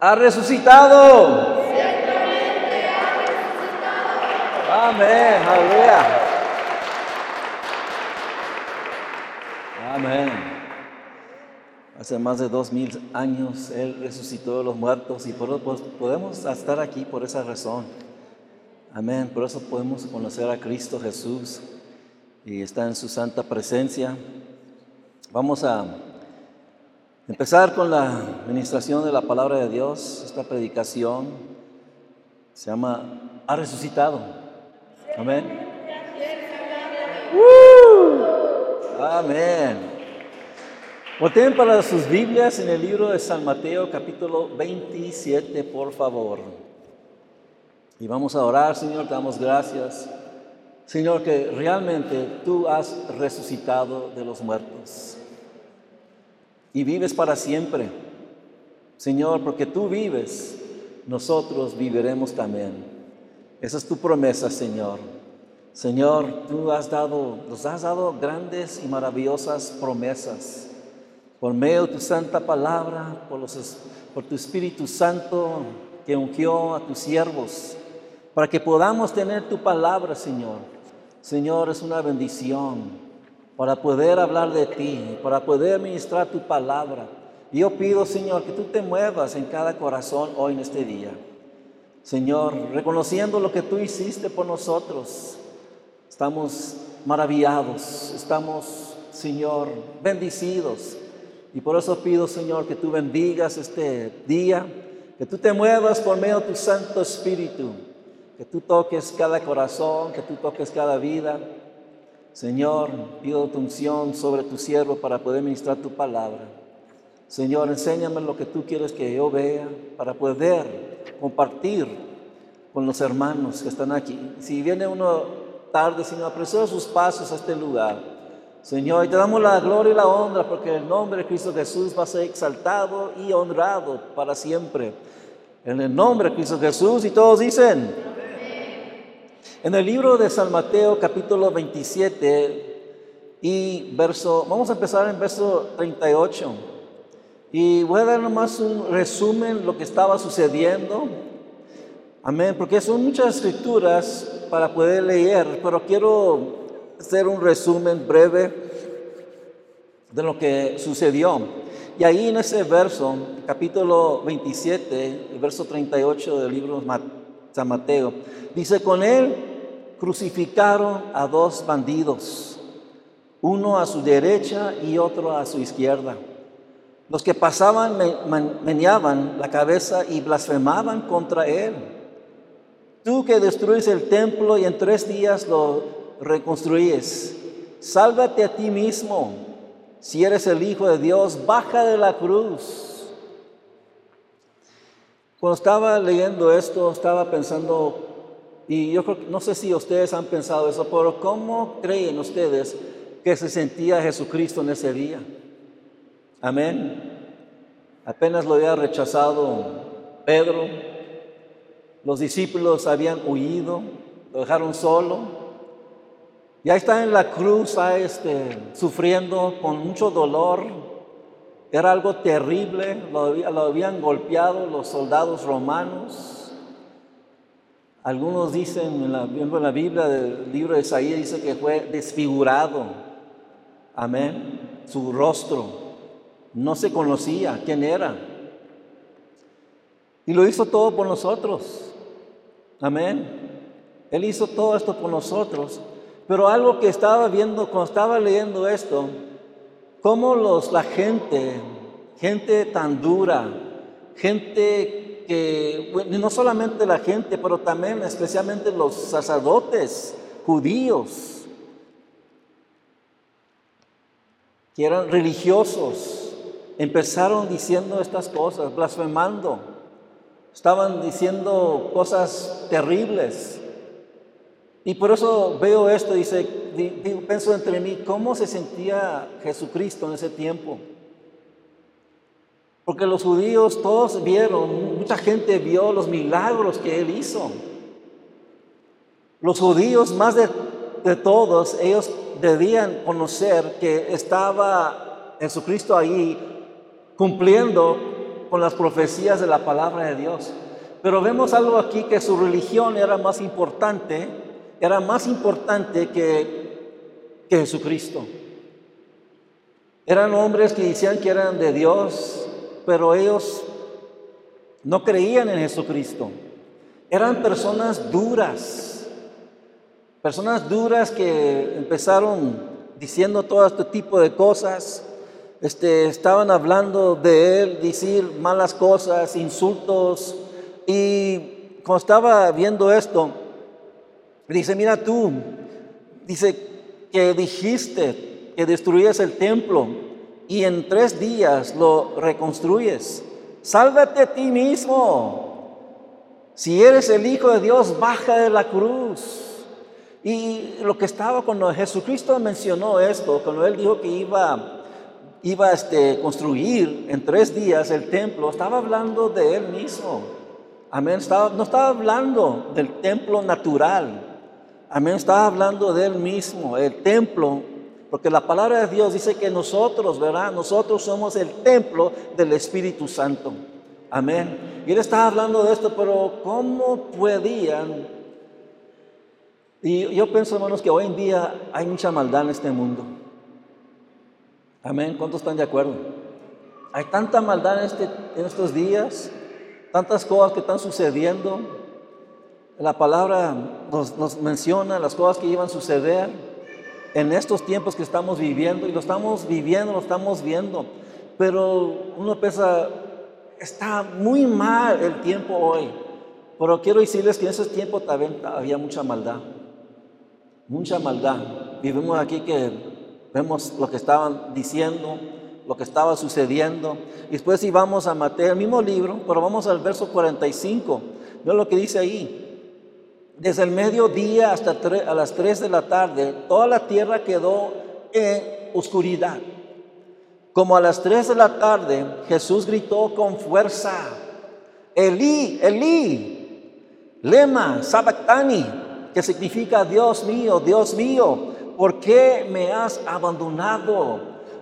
ha resucitado. Amén, aleluya. Amén. Hace más de dos mil años Él resucitó de los muertos y por, pues, podemos estar aquí por esa razón. Amén. Por eso podemos conocer a Cristo Jesús y estar en su santa presencia. Vamos a empezar con la administración de la palabra de Dios. Esta predicación se llama Ha resucitado. Amén. Amén. Volteen para sus Biblias en el libro de San Mateo capítulo 27, por favor. Y vamos a orar, Señor, te damos gracias. Señor, que realmente tú has resucitado de los muertos y vives para siempre. Señor, porque tú vives, nosotros viviremos también. Esa es tu promesa, Señor. Señor, tú has dado, nos has dado grandes y maravillosas promesas por medio de tu santa palabra, por, por tu Espíritu Santo que ungió a tus siervos para que podamos tener tu palabra, Señor. Señor, es una bendición para poder hablar de ti, para poder ministrar tu palabra. Yo pido, Señor, que tú te muevas en cada corazón hoy en este día. Señor, reconociendo lo que tú hiciste por nosotros, estamos maravillados, estamos, Señor, bendecidos. Y por eso pido, Señor, que tú bendigas este día, que tú te muevas por medio de tu Santo Espíritu que tú toques cada corazón, que tú toques cada vida. Señor, pido tu unción sobre tu siervo para poder ministrar tu palabra. Señor, enséñame lo que tú quieres que yo vea para poder compartir con los hermanos que están aquí. Si viene uno tarde, Señor, apresura sus pasos a este lugar. Señor, y te damos la gloria y la honra porque el nombre de Cristo Jesús va a ser exaltado y honrado para siempre. En el nombre de Cristo Jesús y todos dicen, en el libro de San Mateo capítulo 27 y verso, vamos a empezar en verso 38 y voy a dar nomás un resumen lo que estaba sucediendo. Amén, porque son muchas escrituras para poder leer, pero quiero hacer un resumen breve de lo que sucedió. Y ahí en ese verso, capítulo 27, el verso 38 del libro Mateo, dice, con él crucificaron a dos bandidos, uno a su derecha y otro a su izquierda. Los que pasaban meneaban la cabeza y blasfemaban contra él. Tú que destruyes el templo y en tres días lo reconstruyes, sálvate a ti mismo. Si eres el Hijo de Dios, baja de la cruz. Cuando estaba leyendo esto, estaba pensando y yo no sé si ustedes han pensado eso, pero ¿cómo creen ustedes que se sentía Jesucristo en ese día? Amén. Apenas lo había rechazado Pedro, los discípulos habían huido, lo dejaron solo. Y ahí está en la cruz, este, sufriendo con mucho dolor. Era algo terrible, lo, lo habían golpeado los soldados romanos. Algunos dicen, en la, Biblia del libro de Isaías, dice que fue desfigurado. Amén. Su rostro. No se conocía quién era. Y lo hizo todo por nosotros. Amén. Él hizo todo esto por nosotros. Pero algo que estaba viendo, cuando estaba leyendo esto, cómo los, la gente, gente tan dura, gente que no solamente la gente, pero también especialmente los sacerdotes judíos, que eran religiosos, empezaron diciendo estas cosas, blasfemando, estaban diciendo cosas terribles. Y por eso veo esto, dice, pienso entre mí, ¿cómo se sentía Jesucristo en ese tiempo? Porque los judíos todos vieron, mucha gente vio los milagros que él hizo. Los judíos, más de, todos, ellos debían conocer que estaba Jesucristo ahí cumpliendo con las profecías de la palabra de Dios. Pero vemos algo aquí que su religión era más importante, era más importante que, que Jesucristo. Eran hombres que decían que eran de Dios, pero ellos no creían en Jesucristo. Eran personas duras, personas duras que empezaron diciendo todo este tipo de cosas. Este, estaban hablando de él, decir malas cosas, insultos. Y cuando estaba viendo esto, dice, mira tú, dice que dijiste que destruyes el templo y en tres días lo reconstruyes. Sálvate a ti mismo. Si eres el Hijo de Dios, baja de la cruz. Y lo que estaba cuando Jesucristo mencionó esto, cuando Él dijo que iba, iba a este, construir en tres días el templo, estaba hablando de Él mismo. Amén. no estaba hablando del templo natural. Amén. Estaba hablando de Él mismo, el templo porque la palabra de Dios dice que nosotros, ¿verdad? Nosotros somos el templo del Espíritu Santo. Amén. Y él estaba hablando de esto, pero ¿cómo podían? Y yo pienso, hermanos, que hoy en día hay mucha maldad en este mundo. Amén. ¿Cuántos están de acuerdo? Hay tanta maldad en, este, en estos días, tantas cosas que están sucediendo. La palabra nos, nos menciona las cosas que iban a suceder en estos tiempos que estamos viviendo, y lo estamos viviendo, lo estamos viendo, pero uno piensa, está muy mal el tiempo hoy, pero quiero decirles que en ese tiempo también había mucha maldad, mucha maldad. Vivimos aquí que vemos lo que estaban diciendo, lo que estaba sucediendo. Y después si vamos a Mateo, el mismo libro, pero vamos al verso 45. Vean lo que dice ahí. Desde el mediodía hasta a las 3 de la tarde, toda la tierra quedó en oscuridad. Como a las 3 de la tarde, Jesús gritó con fuerza, Elí, Elí, lema, sabactani, que significa Dios mío, Dios mío, ¿por qué me has abandonado?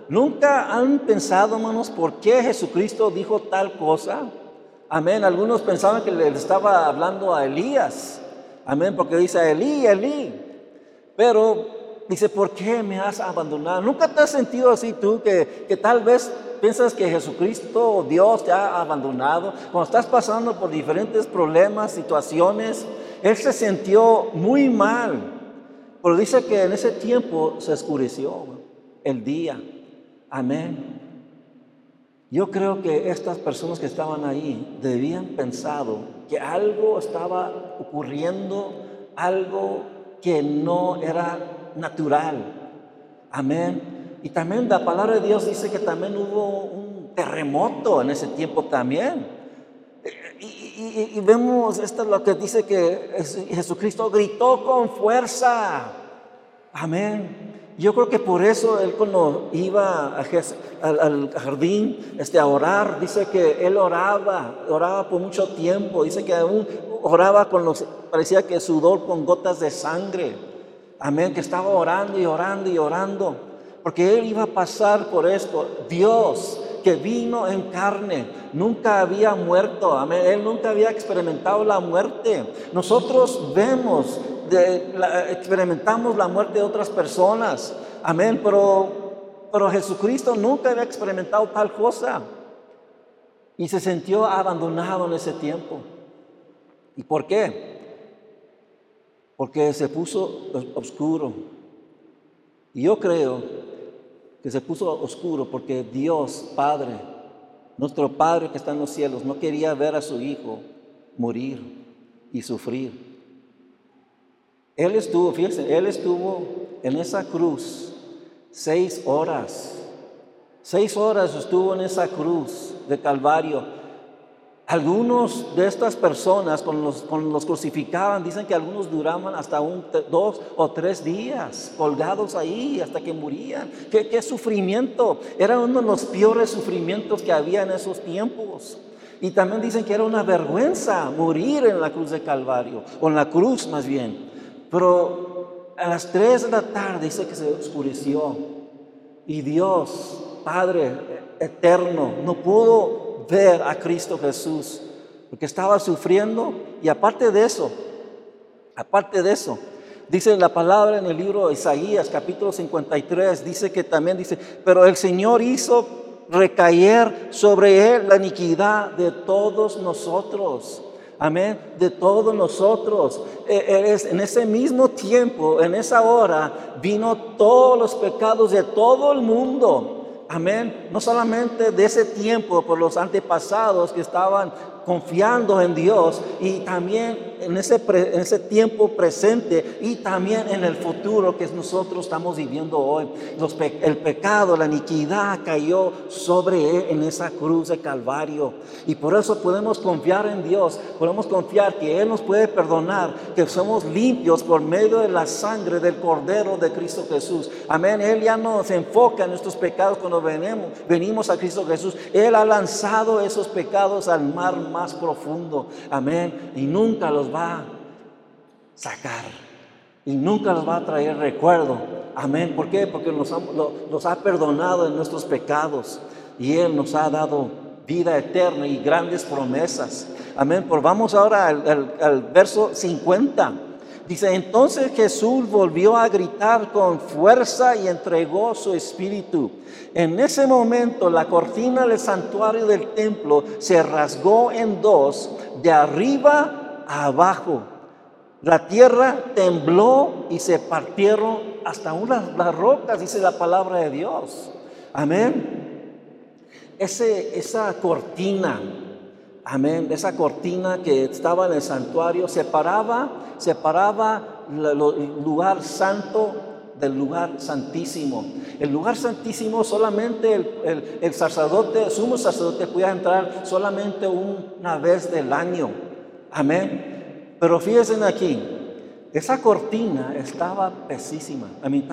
¿Nunca han pensado, hermanos, por qué Jesucristo dijo tal cosa? Amén. Algunos pensaban que le estaba hablando a Elías. Amén, porque dice Elí, Elí. Pero dice, ¿por qué me has abandonado? ¿Nunca te has sentido así tú que, que tal vez piensas que Jesucristo o Dios te ha abandonado? Cuando estás pasando por diferentes problemas, situaciones, Él se sintió muy mal. Pero dice que en ese tiempo se oscureció el día. Amén. Yo creo que estas personas que estaban ahí debían pensado que algo estaba ocurriendo, algo que no era natural. Amén. Y también la palabra de Dios dice que también hubo un terremoto en ese tiempo también. Y, vemos esto es lo que dice que Jesucristo gritó con fuerza. Amén. Yo creo que por eso él cuando iba al, jardín este, a orar, dice que él oraba, oraba por mucho tiempo, dice que aún oraba con los, parecía que sudor con gotas de sangre. Amén, que estaba orando y orando y orando, porque él iba a pasar por esto. Dios que vino en carne, nunca había muerto, amén, él nunca había experimentado la muerte. Nosotros vemos experimentamos la muerte de otras personas. Amén. Pero, pero Jesucristo nunca había experimentado tal cosa. Y se sintió abandonado en ese tiempo. ¿Y por qué? Porque se puso oscuro. Y yo creo que se puso oscuro porque Dios, Padre, nuestro Padre que está en los cielos, no quería ver a su Hijo morir y sufrir. Él estuvo, fíjense, Él estuvo en esa cruz seis horas. Seis horas estuvo en esa cruz de Calvario. Algunos de estas personas, cuando los, los crucificaban, dicen que algunos duraban hasta un, dos o tres días colgados ahí hasta que morían. ¿Qué, ¿Qué sufrimiento? Era uno de los peores sufrimientos que había en esos tiempos. Y también dicen que era una vergüenza morir en la cruz de Calvario, o en la cruz más bien. Pero a las 3 de la tarde dice que se oscureció y Dios, Padre eterno, no pudo ver a Cristo Jesús, porque estaba sufriendo y aparte de eso, aparte de eso, dice la palabra en el libro de Isaías capítulo 53, dice que también dice, pero el Señor hizo recaer sobre él la iniquidad de todos nosotros. Amén, de todos nosotros. E, en ese mismo tiempo, en esa hora, vino todos los pecados de todo el mundo. Amén. No solamente de ese tiempo por los antepasados que estaban confiando en Dios y también en ese, en ese tiempo presente y también en el futuro que nosotros estamos viviendo hoy. el pecado, la iniquidad cayó sobre Él en esa cruz de Calvario. Y por eso podemos confiar en Dios, podemos confiar que Él nos puede perdonar, que somos limpios por medio de la sangre del Cordero de Cristo Jesús. Amén. Él ya no se enfoca en nuestros pecados cuando venimos, venimos a Cristo Jesús. Él ha lanzado esos pecados al mar más profundo. Amén. Y nunca los va a sacar. Y nunca los va a traer recuerdo. Amén. ¿Por qué? Porque nos ha, perdonado en nuestros pecados. Y Él nos ha dado vida eterna y grandes promesas. Amén. Pues vamos ahora al, al verso 50. Dice, entonces Jesús volvió a gritar con fuerza y entregó su espíritu. En ese momento la cortina del santuario del templo se rasgó en dos, de arriba a abajo. La tierra tembló y se partieron hasta unas las rocas, dice la palabra de Dios. Amén. Ese, esa cortina Amén. Esa cortina que estaba en el santuario separaba, separaba el lugar santo del lugar santísimo. El lugar santísimo solamente el, el, sacerdote, el sumo sacerdote podía entrar solamente una vez del año. Amén. Pero fíjense aquí, esa cortina estaba pesísima, a mí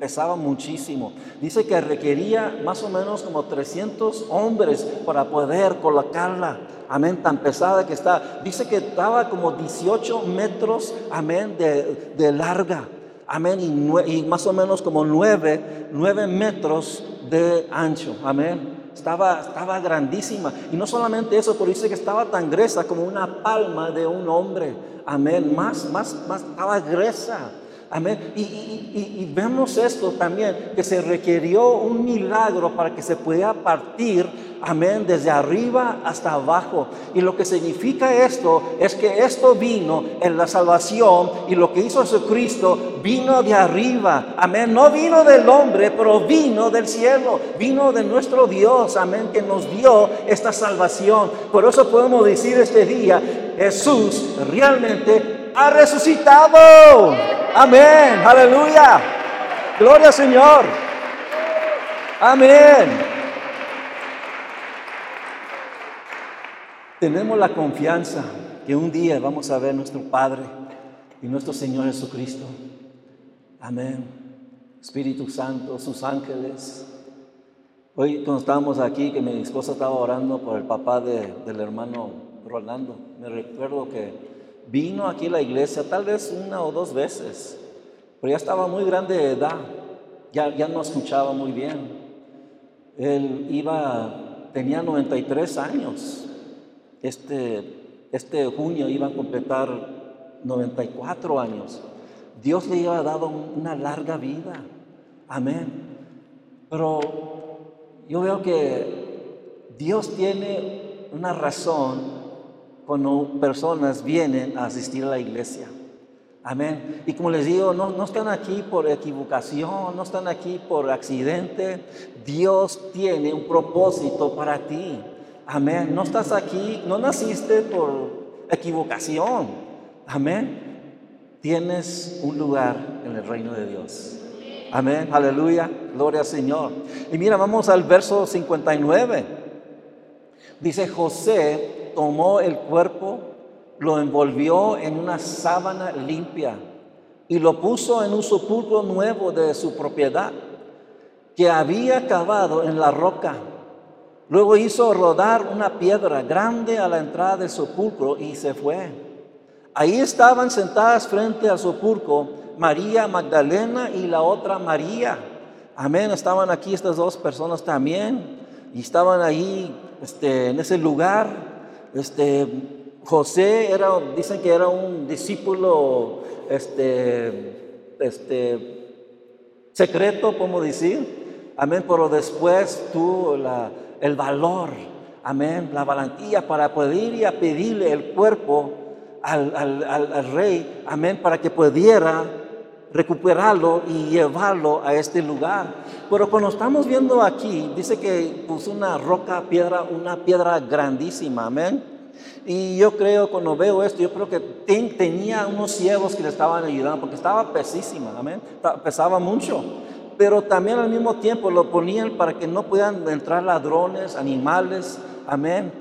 pesaba muchísimo. Dice que requería más o menos como 300 hombres para poder colocarla. Amén, tan pesada que está. Dice que estaba como 18 metros, amén, de, larga. Amén, y, más o menos como 9, 9 metros de ancho. Amén. Estaba, estaba grandísima. Y no solamente eso, pero dice que estaba tan gruesa como una palma de un hombre. Amén. Más, más, más, estaba gruesa. Amén. Y, vemos esto también, que se requirió un milagro para que se pudiera partir, amén, desde arriba hasta abajo. Y lo que significa esto es que esto vino en la salvación y lo que hizo Jesucristo vino de arriba. Amén. No vino del hombre, pero vino del cielo. Vino de nuestro Dios. Amén. Que nos dio esta salvación. Por eso podemos decir este día, Jesús realmente ha resucitado. Amén. Aleluya. Gloria al Señor. Amén. Tenemos la confianza que un día vamos a ver a nuestro Padre y nuestro Señor Jesucristo. Amén. Espíritu Santo, sus ángeles. Hoy cuando estábamos aquí, que mi esposa estaba orando por el papá del hermano Rolando, me recuerdo que vino aquí a la iglesia tal vez una o dos veces, pero ya estaba muy grande de edad, ya, ya no escuchaba muy bien. Él iba, tenía 93 años. Este, este junio iba a completar 94 años. Dios le había dado una larga vida. Amén. Pero yo veo que Dios tiene una razón cuando personas vienen a asistir a la iglesia. Amén. Y como les digo, no, no, están aquí por equivocación, no están aquí por accidente. Dios tiene un propósito para ti. Amén. No estás aquí, no naciste por equivocación. Amén. Tienes un lugar en el reino de Dios. Amén. Aleluya. Gloria al Señor. Y mira, vamos al verso 59. Dice José tomó el cuerpo, lo envolvió en una sábana limpia y lo puso en un sepulcro nuevo de su propiedad que había cavado en la roca. Luego hizo rodar una piedra grande a la entrada del sepulcro y se fue. Ahí estaban sentadas frente al sepulcro María Magdalena y la otra María. Amén, estaban aquí estas dos personas también y estaban ahí este, en ese lugar. Este, José era, dicen que era un discípulo este, este, secreto, podemos decir. Amén, pero después tuvo el valor, amén, la valentía para poder ir a pedirle el cuerpo al, al rey, amén, para que pudiera recuperarlo y llevarlo a este lugar. Pero cuando estamos viendo aquí, dice que puso una roca, piedra, una piedra grandísima, amén. Y yo creo, cuando veo esto, yo creo que tenía unos ciegos que le estaban ayudando, porque estaba pesísima, amén. Pesaba mucho. Pero también al mismo tiempo lo ponían para que no puedan entrar ladrones, animales, amén.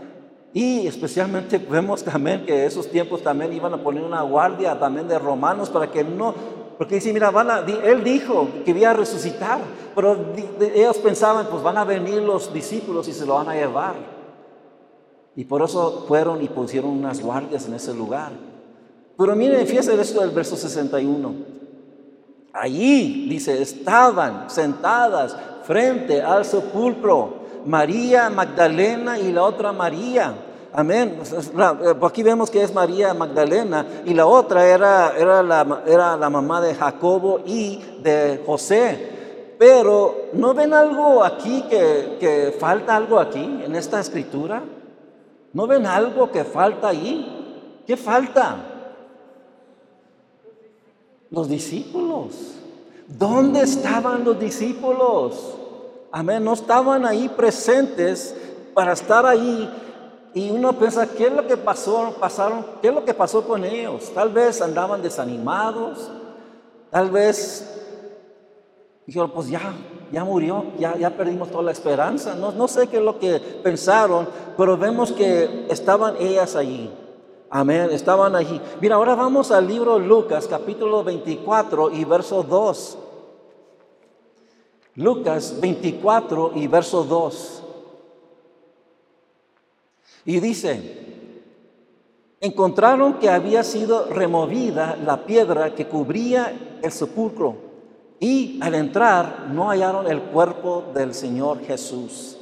Y especialmente vemos también que esos tiempos también iban a poner una guardia también de romanos para que no porque dice, mira, él dijo que iba a resucitar, pero ellos pensaban, pues van a venir los discípulos y se lo van a llevar. Y por eso fueron y pusieron unas guardias en ese lugar. Pero miren, fíjense esto del verso 61. Allí, dice, estaban sentadas frente al sepulcro María Magdalena y la otra María Amén. Eh, aquí vemos que es María Magdalena y la otra era, era, la, era la mamá de Jacobo y de José. Pero ¿no ven algo aquí que, que falta algo aquí en esta escritura? ¿No ven algo que falta ahí? ¿Qué falta? Los discípulos. ¿Dónde estaban los discípulos? Amén, no estaban ahí presentes para estar ahí y uno piensa, ¿qué es lo que pasó, pasaron, qué es lo que pasó con ellos? Tal vez andaban desanimados, tal vez dijeron, pues ya, ya murió, ya, ya perdimos toda la esperanza. No, no sé qué es lo que pensaron, pero vemos que estaban ellas allí. Amén, estaban allí. Mira, ahora vamos al libro Lucas, capítulo 24 y verso 2. Lucas 24 y verso 2. Y dice, encontraron que había sido removida la piedra que cubría el sepulcro y al entrar no hallaron el cuerpo del Señor Jesús.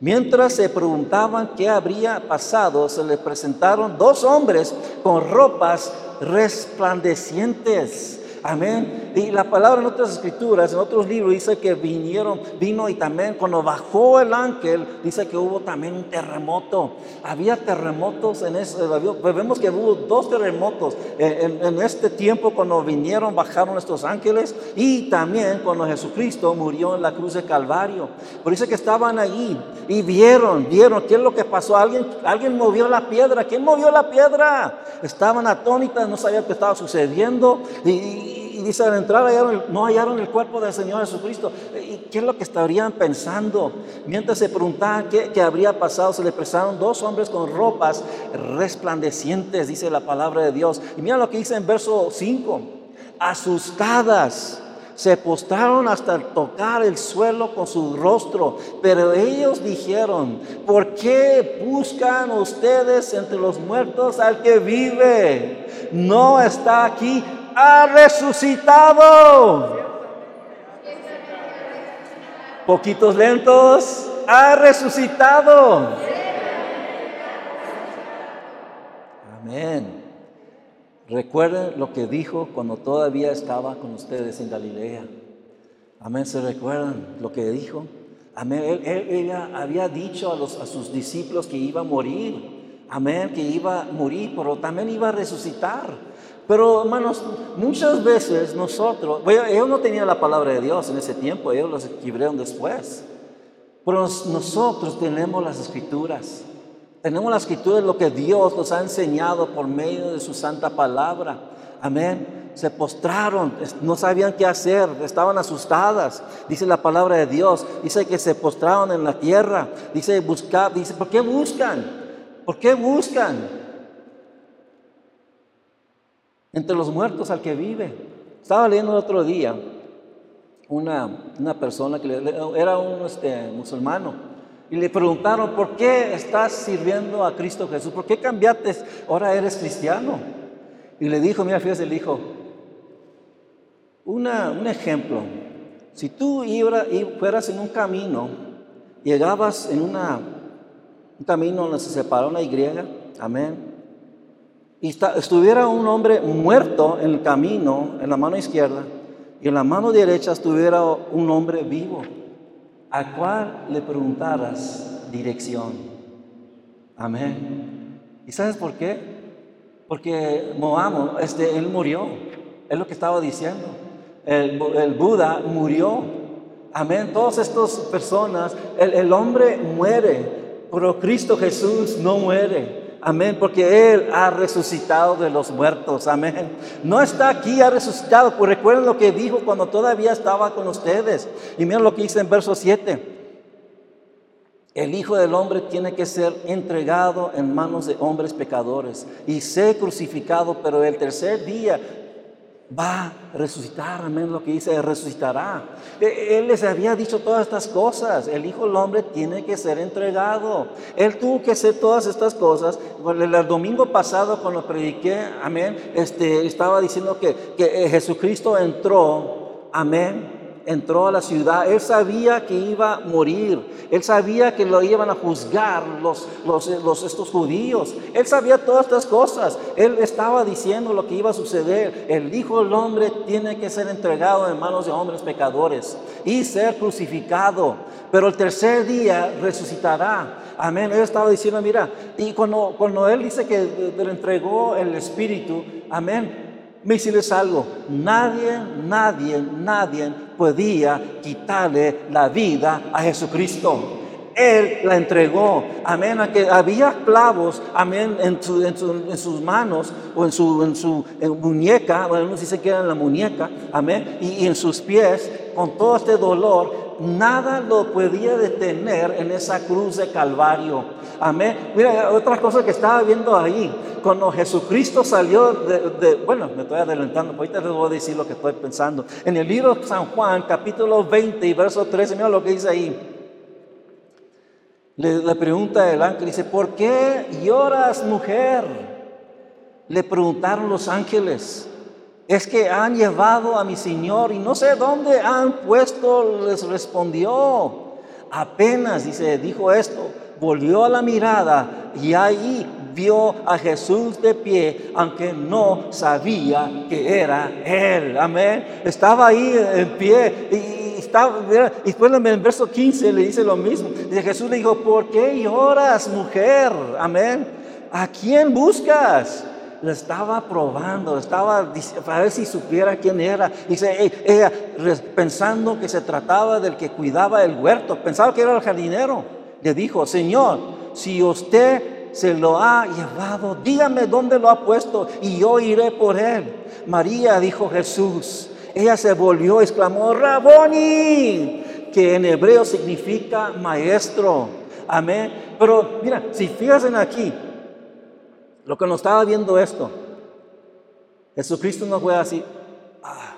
Mientras se preguntaban qué habría pasado, se les presentaron dos hombres con ropas resplandecientes Amén. Y la palabra en otras escrituras, en otros libros, dice que vinieron, vino y también cuando bajó el ángel, dice que hubo también un terremoto. Había terremotos en ese, vemos que hubo dos terremotos en, este tiempo cuando vinieron, bajaron estos ángeles y también cuando Jesucristo murió en la cruz de Calvario. Pero dice que estaban ahí y vieron, vieron qué es lo que pasó. Alguien, alguien movió la piedra. ¿Quién movió la piedra? Estaban atónitas, no sabían qué estaba sucediendo y dice, al entrar no hallaron el cuerpo del Señor Jesucristo. ¿Y qué es lo que estarían pensando? Mientras se preguntaban qué, habría pasado, se le presentaron dos hombres con ropas resplandecientes, dice la palabra de Dios. Y mira lo que dice en verso 5. Asustadas se postraron hasta tocar el suelo con su rostro, pero ellos dijeron, ¿por qué buscan ustedes entre los muertos al que vive? No está aquí, ha resucitado. Poquitos lentos, ha resucitado. Amén. Recuerden lo que dijo cuando todavía estaba con ustedes en Galilea. Amén. ¿Se recuerdan lo que dijo? Amén. Él, había dicho a, a sus discípulos que iba a morir. Amén. Que iba a morir, pero también iba a resucitar. Pero hermanos, muchas veces nosotros, ellos no tenían la palabra de Dios en ese tiempo, ellos los escribieron después. Pero nosotros tenemos las escrituras. Tenemos las escrituras, lo que Dios nos ha enseñado por medio de su santa palabra. Amén. Se postraron, no sabían qué hacer, estaban asustadas. Dice la palabra de Dios. Dice que se postraron en la tierra. Dice buscar, dice, ¿por qué buscan? ¿Por qué buscan? Entre los muertos al que vive. Estaba leyendo el otro día una, una persona que era un este, musulmano y le preguntaron, ¿por qué estás sirviendo a Cristo Jesús? ¿Por qué cambiaste? Ahora eres cristiano. Y le dijo, mira, fíjate, le dijo, un ejemplo, si tú ibas, fueras en un camino, llegabas en una, un camino donde se separó una Y, amén. Y estuviera un hombre muerto en el camino, en la mano izquierda, y en la mano derecha estuviera un hombre vivo, al cual le preguntaras dirección. Amén. ¿Y sabes por qué? Porque Moamo, este, él murió, es lo que estaba diciendo. El, Buda murió. Amén. Todas estas personas, el hombre muere, pero Cristo Jesús no muere. Amén, porque Él ha resucitado de los muertos. Amén. No está aquí, ha resucitado. Pues recuerden lo que dijo cuando todavía estaba con ustedes. Y miren lo que dice en verso 7. El Hijo del Hombre tiene que ser entregado en manos de hombres pecadores y ser crucificado, pero el tercer día va a resucitar, amén, lo que dice, resucitará. E, él les había dicho todas estas cosas, el Hijo del Hombre tiene que ser entregado. Él tuvo que hacer todas estas cosas. El, domingo pasado cuando prediqué, amén, este, estaba diciendo que, que Jesucristo entró, amén, entró a la ciudad, él sabía que iba a morir, él sabía que lo iban a juzgar los, los, estos judíos, él sabía todas estas cosas, él estaba diciendo lo que iba a suceder, el Hijo del Hombre tiene que ser entregado en manos de hombres pecadores y ser crucificado, pero el tercer día resucitará. Amén. Él estaba diciendo, mira, y cuando, cuando él dice que le entregó el Espíritu, amén, decirles algo, nadie, nadie, nadie podía quitarle la vida a Jesucristo. Él la entregó, amén, que había clavos, amén, en, en, sus manos o en su, su muñeca, bueno, uno dice que era en la muñeca, amén, y, y en sus pies, con todo este dolor, nada lo podía detener en esa cruz de Calvario. Amén. Mira, otra cosa que estaba viendo ahí, cuando Jesucristo salió de, bueno, me estoy adelantando, ahorita les voy a decir lo que estoy pensando. En el libro de San Juan, capítulo 20 y verso 13, mira lo que dice ahí. Le, le pregunta el ángel, dice, ¿por qué lloras mujer? Le preguntaron los ángeles es que han llevado a mi Señor y no sé dónde han puesto, les respondió. Apenas, dice, dijo esto, volvió a la mirada y ahí vio a Jesús de pie, aunque no sabía que era Él. Amén. Estaba ahí en pie y estaba, y después en el verso 15 le dice lo mismo. Dice, Jesús le dijo, ¿por qué lloras, mujer? Amén. ¿A quién buscas? Le estaba probando, estaba para ver si supiera quién era. Dice, ella, pensando que se trataba del que cuidaba el huerto, pensaba que era el jardinero. Le dijo, Señor, si usted se lo ha llevado, dígame dónde lo ha puesto y yo iré por él. María dijo Jesús. Ella se volvió, exclamó, Raboni, que en hebreo significa maestro. Amén. Pero mira, si fíjense aquí, lo que nos estaba viendo esto, Jesucristo no fue así. Ah.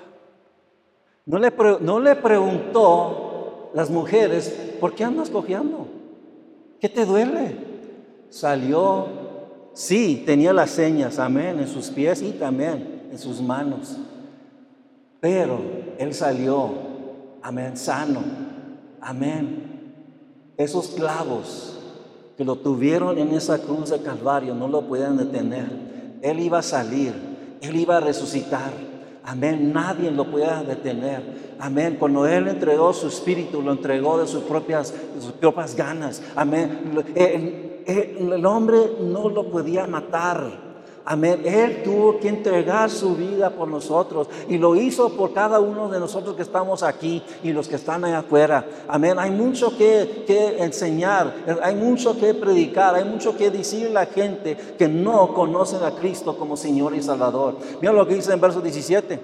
No, le no le preguntó las mujeres, ¿por qué andas cojeando? ¿Qué te duele? Salió, sí, tenía las señas, amén, en sus pies y también en sus manos. Pero él salió, amén, sano, amén. Esos clavos que lo tuvieron en esa cruz de Calvario no lo podían detener. Él iba a salir, Él iba a resucitar. Amén, nadie lo podía detener. Amén, cuando Él entregó su espíritu, lo entregó de sus propias, sus propias ganas. Amén, el hombre no lo podía matar. Amén. Él tuvo que entregar su vida por nosotros y lo hizo por cada uno de nosotros que estamos aquí y los que están allá afuera. Amén. Hay mucho que, enseñar, hay mucho que predicar, hay mucho que decir a la gente que no conocen a Cristo como Señor y Salvador. Mira lo que dice en verso 17.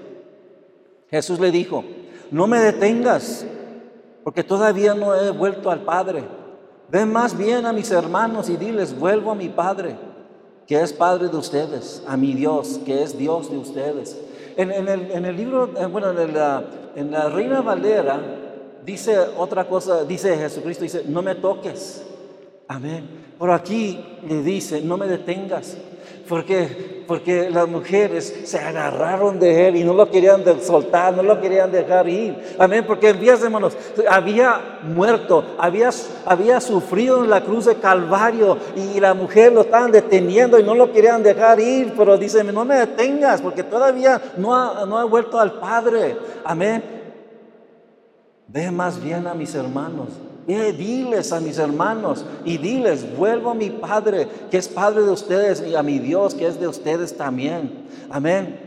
Jesús le dijo, no me detengas porque todavía no he vuelto al Padre. Ven más bien a mis hermanos y diles, vuelvo a mi Padre que es Padre de ustedes, a mi Dios, que es Dios de ustedes. En, el, libro, eh, bueno, en la, en la Reina Valera dice otra cosa, dice Jesucristo, dice, no me toques. Amén. Pero aquí le dice, no me detengas, porque, porque las mujeres se agarraron de él y no lo querían soltar, no lo querían dejar ir. Amén, porque en hermanos, había muerto, había, había sufrido en la cruz de Calvario y la mujer lo estaban deteniendo y no lo querían dejar ir, pero dice, no me detengas, porque todavía no ha, no ha vuelto al Padre. Amén. Ve más bien a mis hermanos diles a mis hermanos y diles, vuelvo a mi Padre, que es Padre de ustedes, y a mi Dios, que es de ustedes también. Amén.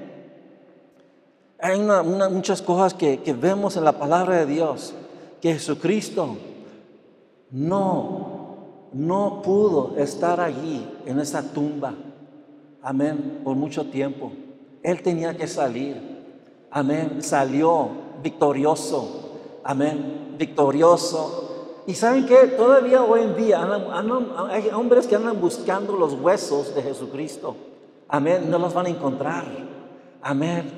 Hay muchas cosas que, que vemos en la palabra de Dios, que Jesucristo no, no pudo estar allí en esa tumba. Amén, por mucho tiempo. Él tenía que salir. Amén, salió victorioso. Amén, victorioso y saben que todavía hoy en día hay hombres que andan buscando los huesos de Jesucristo. Amén, no los van a encontrar. Amén,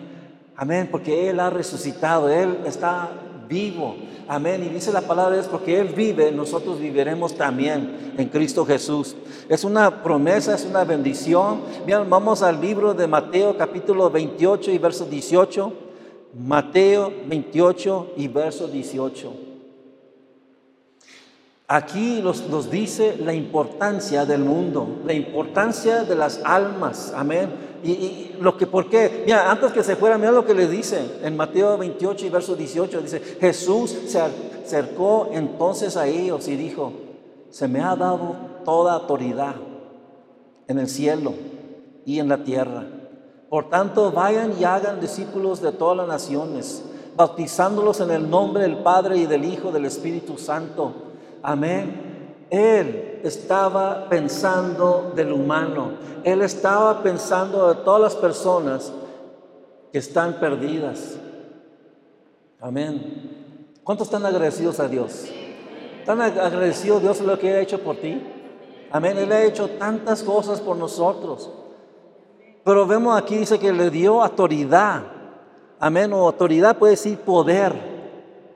amén, porque Él ha resucitado, Él está vivo. Amén. Y dice la palabra es porque Él vive, nosotros viviremos también en Cristo Jesús. Es una promesa, es una bendición. Bien, vamos al libro de Mateo capítulo 28 y verso 18. Mateo 28 y verso 18. Aquí nos, dice la importancia del mundo, la importancia de las almas, amén. Y, lo que, ¿por qué? Mira, antes que se fuera, mira lo que le dice en Mateo 28 y verso 18, dice, Jesús se acercó entonces a ellos y dijo, se me ha dado toda autoridad en el cielo y en la tierra. Por tanto, vayan y hagan discípulos de todas las naciones, bautizándolos en el nombre del Padre y del Hijo del Espíritu Santo Amén. Él estaba pensando del humano. Él estaba pensando de todas las personas que están perdidas. Amén. ¿Cuántos están agradecidos a Dios? ¿Están agradecidos a Dios lo que ha hecho por ti? Amén. Él ha hecho tantas cosas por nosotros. Pero vemos aquí, dice que le dio autoridad. Amén. O autoridad puede decir poder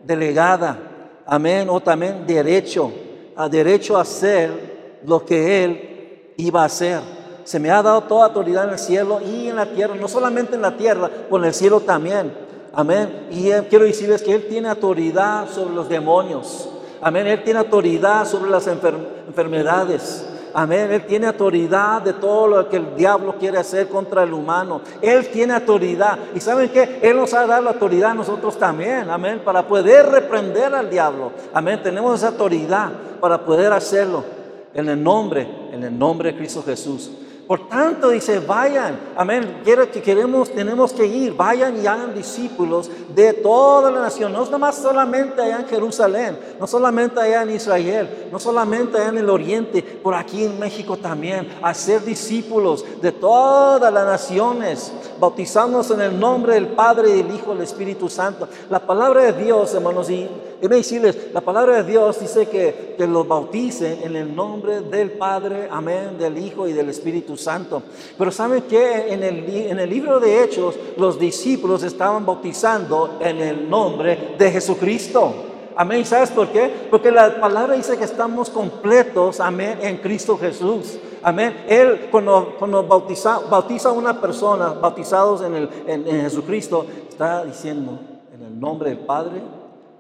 delegada amén, o también derecho, a derecho a hacer lo que Él iba a hacer. Se me ha dado toda autoridad en el cielo y en la tierra, no solamente en la tierra, en el cielo también. Amén. Y quiero decirles que Él tiene autoridad sobre los demonios. Amén. Él tiene autoridad sobre las enfermedades. Amén. Él tiene autoridad de todo lo que el diablo quiere hacer contra el humano. Él tiene autoridad. Y saben que Él nos ha dado la autoridad a nosotros también. Amén. Para poder reprender al diablo. Amén. Tenemos esa autoridad para poder hacerlo. En el nombre, en el nombre de Cristo Jesús. Por tanto, dice, vayan, amén, quiero que queremos, tenemos que ir, vayan y hagan discípulos de toda la nación, no más solamente allá en Jerusalén, no solamente allá en Israel, no solamente allá en el oriente, por aquí en México también, hacer discípulos de todas las naciones, bautizándonos en el nombre del Padre, del Hijo, del Espíritu Santo. La palabra de Dios, hermanos, y Quiero decirles, la palabra de Dios dice que, que los bauticen en el nombre del Padre, amén, del Hijo y del Espíritu Santo. Pero ¿saben que en el, en el libro de Hechos los discípulos estaban bautizando en el nombre de Jesucristo? Amén. ¿Sabes por qué? Porque la palabra dice que estamos completos, amén, en Cristo Jesús. Amén. Él cuando, cuando bautiza, bautiza a una persona, bautizados en, el, en Jesucristo, está diciendo en el nombre del Padre,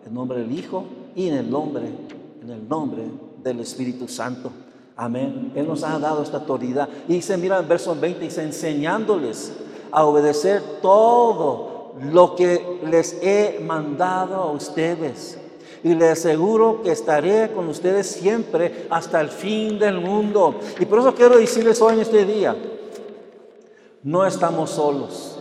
en nombre del Hijo y en el nombre, en el nombre del Espíritu Santo. Amén. Él nos ha dado esta autoridad. Y dice, mira en verso 20, dice, enseñándoles a obedecer todo lo que les he mandado a ustedes. Y les aseguro que estaré con ustedes siempre hasta el fin del mundo. Y por eso quiero decirles hoy en este día, no estamos solos.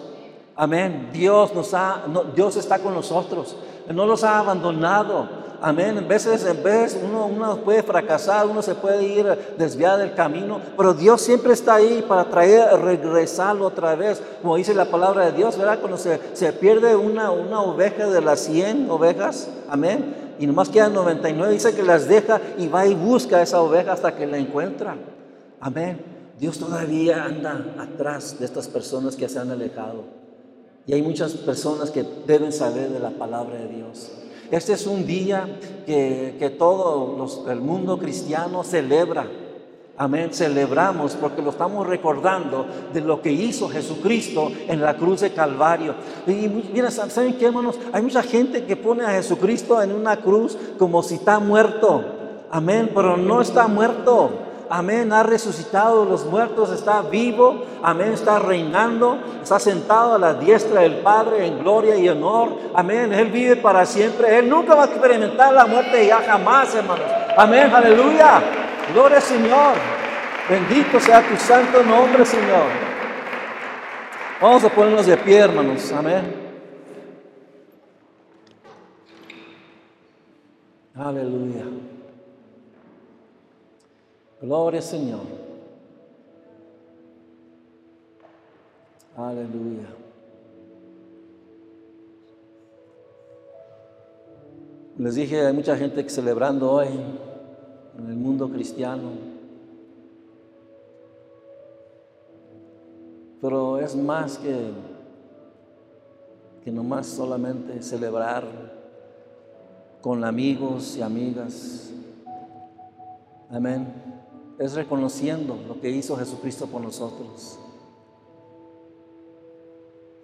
Amén. Dios nos ha, Dios está con nosotros no los ha abandonado. Amén. En veces, en vez uno, uno puede fracasar, uno se puede ir desviar del camino, pero Dios siempre está ahí para traer, regresarlo otra vez, como dice la palabra de Dios, ¿verdad? Cuando se, se pierde una, una oveja de las 100 ovejas, amén. Y nomás quedan 99, dice que las deja y va y busca esa oveja hasta que la encuentra. Amén. Dios todavía anda atrás de estas personas que se han alejado. Y hay muchas personas que deben saber de la palabra de Dios. Este es un día que, que todo el mundo cristiano celebra. Amén. Celebramos porque lo estamos recordando de lo que hizo Jesucristo en la cruz de Calvario. Y mira, ¿saben qué, hermanos? Hay mucha gente que pone a Jesucristo en una cruz como si está muerto. Amén. Pero no está muerto. Amén, ha resucitado los muertos, está vivo, amén, está reinando, está sentado a la diestra del Padre en gloria y honor, amén, Él vive para siempre, Él nunca va a experimentar la muerte ya jamás, hermanos, amén, aleluya, gloria al Señor, bendito sea tu santo nombre, Señor. Vamos a ponernos de pie, hermanos, amén. Aleluya. Gloria Señor. Aleluya. Les dije, hay mucha gente celebrando hoy en el mundo cristiano. Pero es más que, que nomás solamente celebrar con amigos y amigas. Amén es reconociendo lo que hizo Jesucristo por nosotros.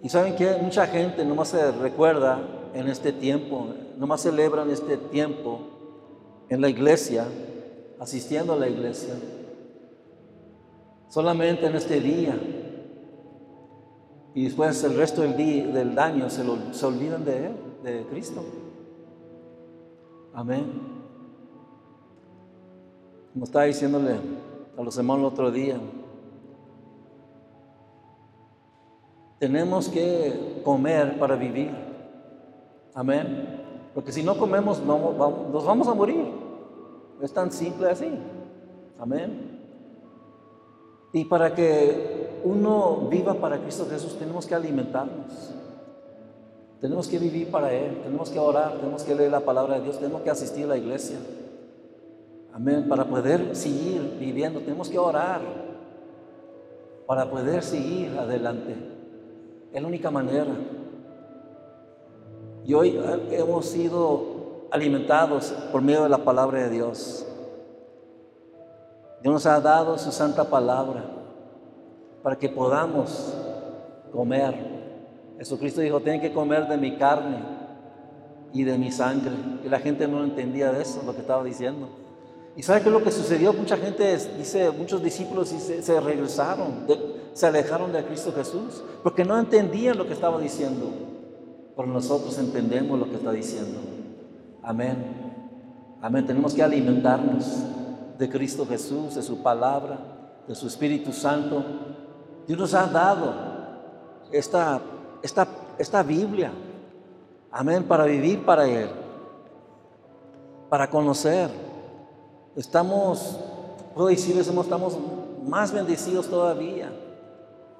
Y saben que mucha gente no más se recuerda en este tiempo, no más celebra en este tiempo en la iglesia, asistiendo a la iglesia, solamente en este día. Y después el resto del, día, del año se, se olvidan de Él, de Cristo. Amén. Como estaba diciéndole a los hermanos el otro día, tenemos que comer para vivir. Amén. Porque si no comemos, nos vamos a morir. Es tan simple así. Amén. Y para que uno viva para Cristo Jesús, tenemos que alimentarnos. Tenemos que vivir para Él. Tenemos que orar. Tenemos que leer la palabra de Dios. Tenemos que asistir a la iglesia. Amén. Para poder seguir viviendo, tenemos que orar. Para poder seguir adelante. Es la única manera. Y hoy hemos sido alimentados por medio de la palabra de Dios. Dios nos ha dado su santa palabra para que podamos comer. Jesucristo dijo, tienen que comer de mi carne y de mi sangre. Y la gente no entendía de eso, lo que estaba diciendo. ¿Y sabe qué es lo que sucedió? Mucha gente, dice, muchos discípulos se, se regresaron, se alejaron de Cristo Jesús, porque no entendían lo que estaba diciendo. Pero nosotros entendemos lo que está diciendo. Amén. Amén. Tenemos que alimentarnos de Cristo Jesús, de su palabra, de su Espíritu Santo. Dios nos ha dado esta, esta, esta Biblia. Amén. Para vivir para Él. Para conocer estamos, puedo decirles, estamos más bendecidos todavía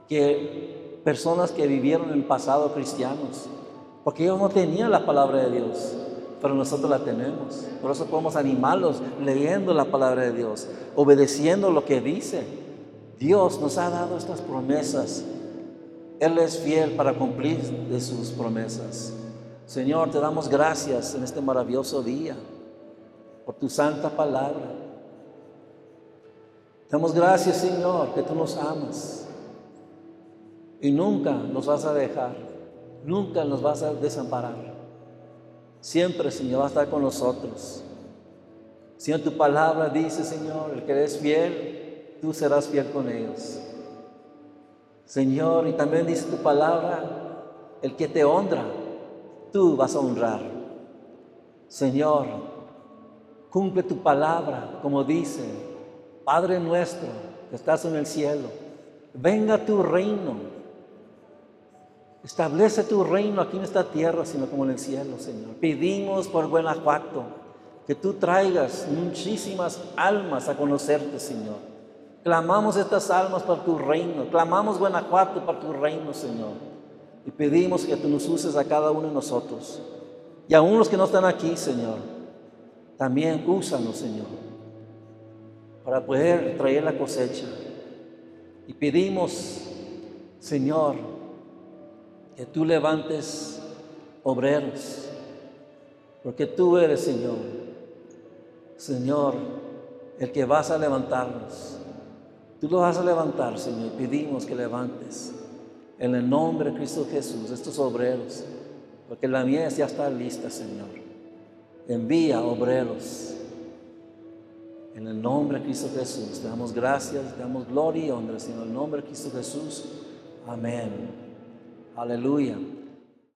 que personas que vivieron en el pasado cristianos, porque ellos no tenían la palabra de Dios, pero nosotros la tenemos. Por eso podemos animarlos leyendo la palabra de Dios, obedeciendo lo que dice. Dios nos ha dado estas promesas. Él es fiel para cumplir de sus promesas. Señor, te damos gracias en este maravilloso día por tu santa palabra. Damos gracias, Señor, que tú nos amas y nunca nos vas a dejar, nunca nos vas a desamparar. Siempre, Señor, va a estar con nosotros. Señor, tu palabra dice, Señor, el que eres fiel, tú serás fiel con ellos. Señor, y también dice tu palabra, el que te honra, tú vas a honrar. Señor, Cumple tu palabra, como dice, Padre nuestro que estás en el cielo, venga tu reino. Establece tu reino aquí en esta tierra, sino como en el cielo, Señor. Pedimos por Guanajuato que tú traigas muchísimas almas a conocerte, Señor. Clamamos estas almas para tu reino. Clamamos Guanajuato para tu reino, Señor. Y pedimos que tú nos uses a cada uno de nosotros. Y aún los que no están aquí, Señor también úsanos, Señor, para poder traer la cosecha. Y pedimos, Señor, que tú levantes obreros, porque tú eres, Señor, Señor, el que vas a levantarnos. Tú lo vas a levantar, Señor. Pedimos que levantes en el nombre de Cristo Jesús estos obreros, porque la mies ya está lista, Señor. Envía obreros. En el nombre de Cristo Jesús, te damos gracias, te damos gloria y honra. En el nombre de Cristo Jesús. Amén. Aleluya.